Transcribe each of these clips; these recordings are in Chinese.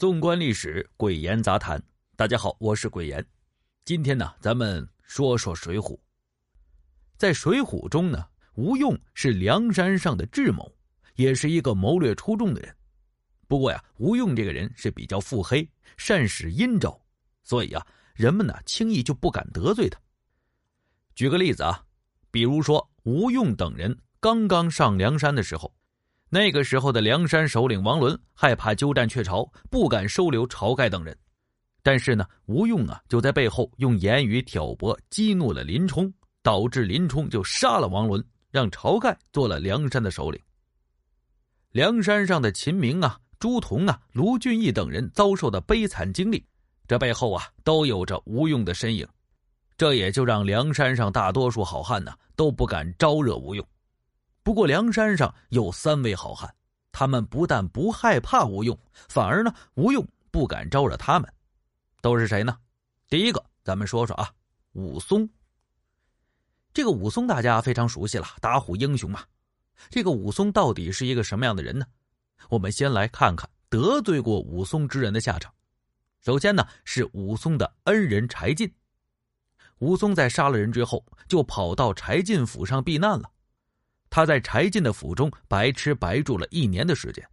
纵观历史，鬼言杂谈。大家好，我是鬼言。今天呢，咱们说说《水浒》。在《水浒》中呢，吴用是梁山上的智谋，也是一个谋略出众的人。不过呀，吴用这个人是比较腹黑，善使阴招，所以啊，人们呢轻易就不敢得罪他。举个例子啊，比如说吴用等人刚刚上梁山的时候。那个时候的梁山首领王伦害怕鸠占鹊巢，不敢收留晁盖等人。但是呢，吴用啊就在背后用言语挑拨，激怒了林冲，导致林冲就杀了王伦，让晁盖做了梁山的首领。梁山上的秦明啊、朱仝啊、卢俊义等人遭受的悲惨经历，这背后啊都有着吴用的身影，这也就让梁山上大多数好汉呢都不敢招惹吴用。不过梁山上有三位好汉，他们不但不害怕吴用，反而呢吴用不敢招惹他们，都是谁呢？第一个，咱们说说啊，武松。这个武松大家非常熟悉了，打虎英雄嘛。这个武松到底是一个什么样的人呢？我们先来看看得罪过武松之人的下场。首先呢是武松的恩人柴进。武松在杀了人之后，就跑到柴进府上避难了。他在柴进的府中白吃白住了一年的时间，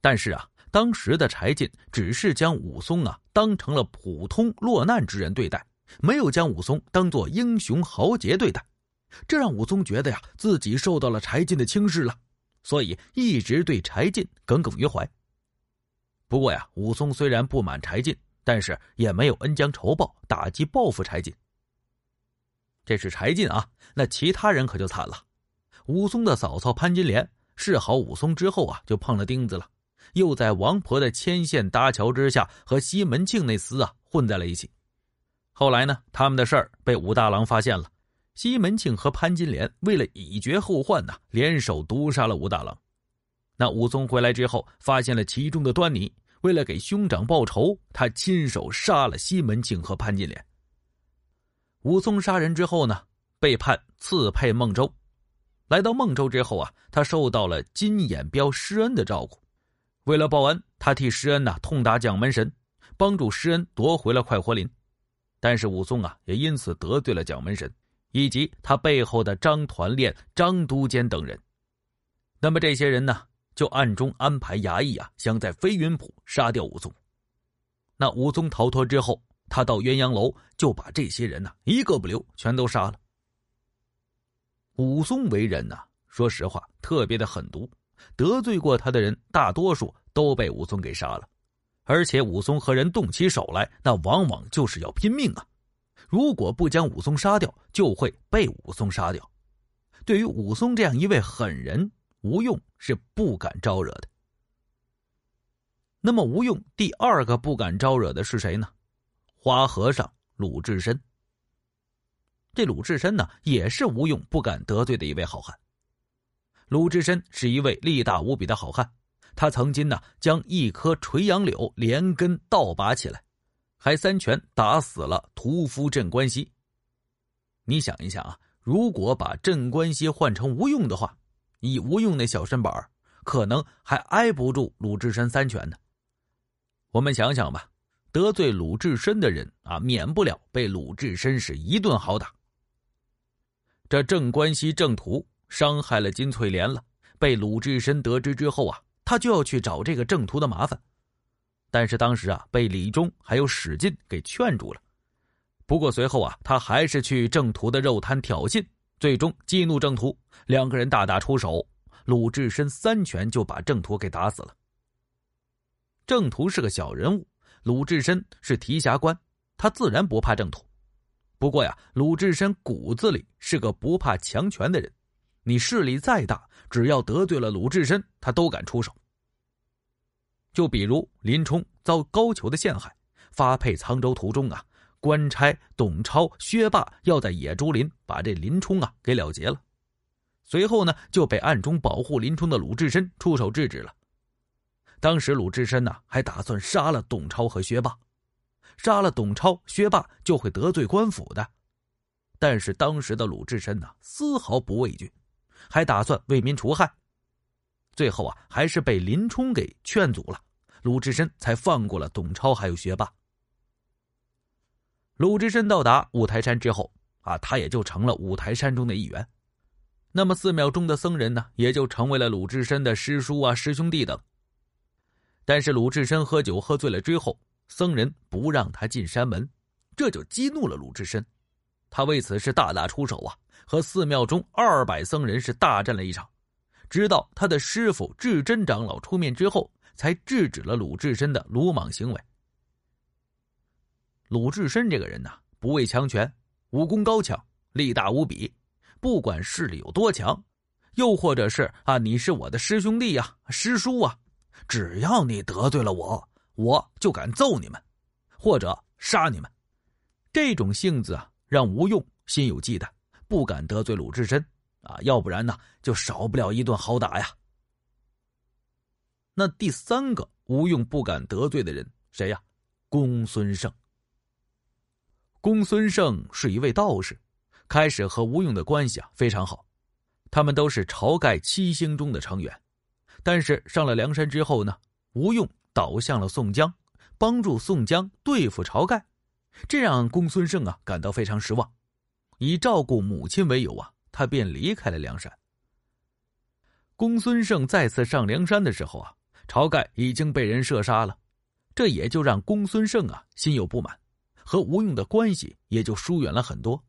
但是啊，当时的柴进只是将武松啊当成了普通落难之人对待，没有将武松当做英雄豪杰对待，这让武松觉得呀自己受到了柴进的轻视了，所以一直对柴进耿耿于怀。不过呀，武松虽然不满柴进，但是也没有恩将仇报，打击报复柴进。这是柴进啊，那其他人可就惨了。武松的嫂嫂潘金莲示好武松之后啊，就碰了钉子了，又在王婆的牵线搭桥之下和西门庆那厮啊混在了一起。后来呢，他们的事儿被武大郎发现了，西门庆和潘金莲为了以绝后患呐，联手毒杀了武大郎。那武松回来之后，发现了其中的端倪，为了给兄长报仇，他亲手杀了西门庆和潘金莲。武松杀人之后呢，被判刺配孟州。来到孟州之后啊，他受到了金眼彪施恩的照顾。为了报恩，他替施恩呐痛打蒋门神，帮助施恩夺回了快活林。但是武松啊，也因此得罪了蒋门神，以及他背后的张团练、张都监等人。那么这些人呢，就暗中安排衙役啊，想在飞云浦杀掉武松。那武松逃脱之后，他到鸳鸯楼就把这些人呢一个不留，全都杀了。武松为人呐，说实话特别的狠毒，得罪过他的人大多数都被武松给杀了，而且武松和人动起手来，那往往就是要拼命啊！如果不将武松杀掉，就会被武松杀掉。对于武松这样一位狠人，吴用是不敢招惹的。那么，吴用第二个不敢招惹的是谁呢？花和尚鲁智深。这鲁智深呢，也是吴用不敢得罪的一位好汉。鲁智深是一位力大无比的好汉，他曾经呢将一棵垂杨柳连根倒拔起来，还三拳打死了屠夫镇关西。你想一想啊，如果把镇关西换成吴用的话，以吴用那小身板可能还挨不住鲁智深三拳呢。我们想想吧，得罪鲁智深的人啊，免不了被鲁智深是一顿好打。这郑关西郑屠伤害了金翠莲了，被鲁智深得知之后啊，他就要去找这个郑屠的麻烦，但是当时啊，被李忠还有史进给劝住了。不过随后啊，他还是去郑屠的肉摊挑衅，最终激怒郑屠，两个人大打出手，鲁智深三拳就把郑屠给打死了。郑屠是个小人物，鲁智深是提辖官，他自然不怕郑屠。不过呀，鲁智深骨子里是个不怕强权的人，你势力再大，只要得罪了鲁智深，他都敢出手。就比如林冲遭高俅的陷害，发配沧州途中啊，官差董超、薛霸要在野猪林把这林冲啊给了结了，随后呢就被暗中保护林冲的鲁智深出手制止了。当时鲁智深呢还打算杀了董超和薛霸。杀了董超、薛霸就会得罪官府的，但是当时的鲁智深呢，丝毫不畏惧，还打算为民除害。最后啊，还是被林冲给劝阻了，鲁智深才放过了董超还有薛霸。鲁智深到达五台山之后啊，他也就成了五台山中的一员。那么寺庙中的僧人呢，也就成为了鲁智深的师叔啊、师兄弟等。但是鲁智深喝酒喝醉了之后，僧人不让他进山门，这就激怒了鲁智深。他为此是大打出手啊，和寺庙中二百僧人是大战了一场，直到他的师傅智真长老出面之后，才制止了鲁智深的鲁莽行为。鲁智深这个人呐，不畏强权，武功高强，力大无比，不管势力有多强，又或者是啊，你是我的师兄弟呀、师叔啊，只要你得罪了我，我就敢揍你们，或者杀你们。这种性子啊。让吴用心有忌惮，不敢得罪鲁智深啊，要不然呢，就少不了一顿好打呀。那第三个吴用不敢得罪的人谁呀？公孙胜。公孙胜是一位道士，开始和吴用的关系啊非常好，他们都是晁盖七星中的成员。但是上了梁山之后呢，吴用倒向了宋江，帮助宋江对付晁盖。这让公孙胜啊感到非常失望，以照顾母亲为由啊，他便离开了梁山。公孙胜再次上梁山的时候啊，晁盖已经被人射杀了，这也就让公孙胜啊心有不满，和吴用的关系也就疏远了很多。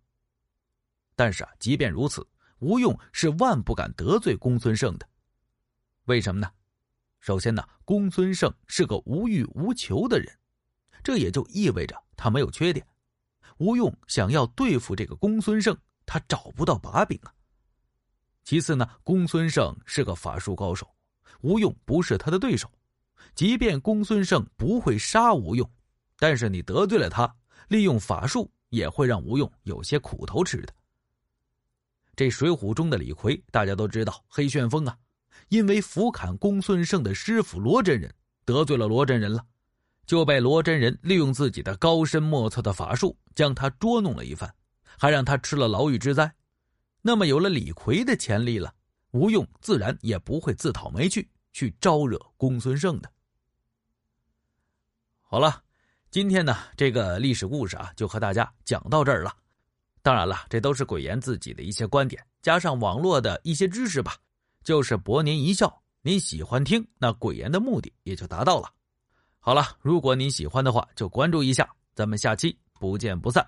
但是啊，即便如此，吴用是万不敢得罪公孙胜的。为什么呢？首先呢，公孙胜是个无欲无求的人，这也就意味着。他没有缺点，吴用想要对付这个公孙胜，他找不到把柄啊。其次呢，公孙胜是个法术高手，吴用不是他的对手。即便公孙胜不会杀吴用，但是你得罪了他，利用法术也会让吴用有些苦头吃的。这《水浒》中的李逵，大家都知道黑旋风啊，因为俯砍公孙胜的师傅罗真人，得罪了罗真人了。就被罗真人利用自己的高深莫测的法术将他捉弄了一番，还让他吃了牢狱之灾。那么有了李逵的潜力了，吴用自然也不会自讨没趣去招惹公孙胜的。好了，今天呢这个历史故事啊就和大家讲到这儿了。当然了，这都是鬼言自己的一些观点，加上网络的一些知识吧，就是博您一笑。您喜欢听，那鬼言的目的也就达到了。好了，如果您喜欢的话，就关注一下，咱们下期不见不散。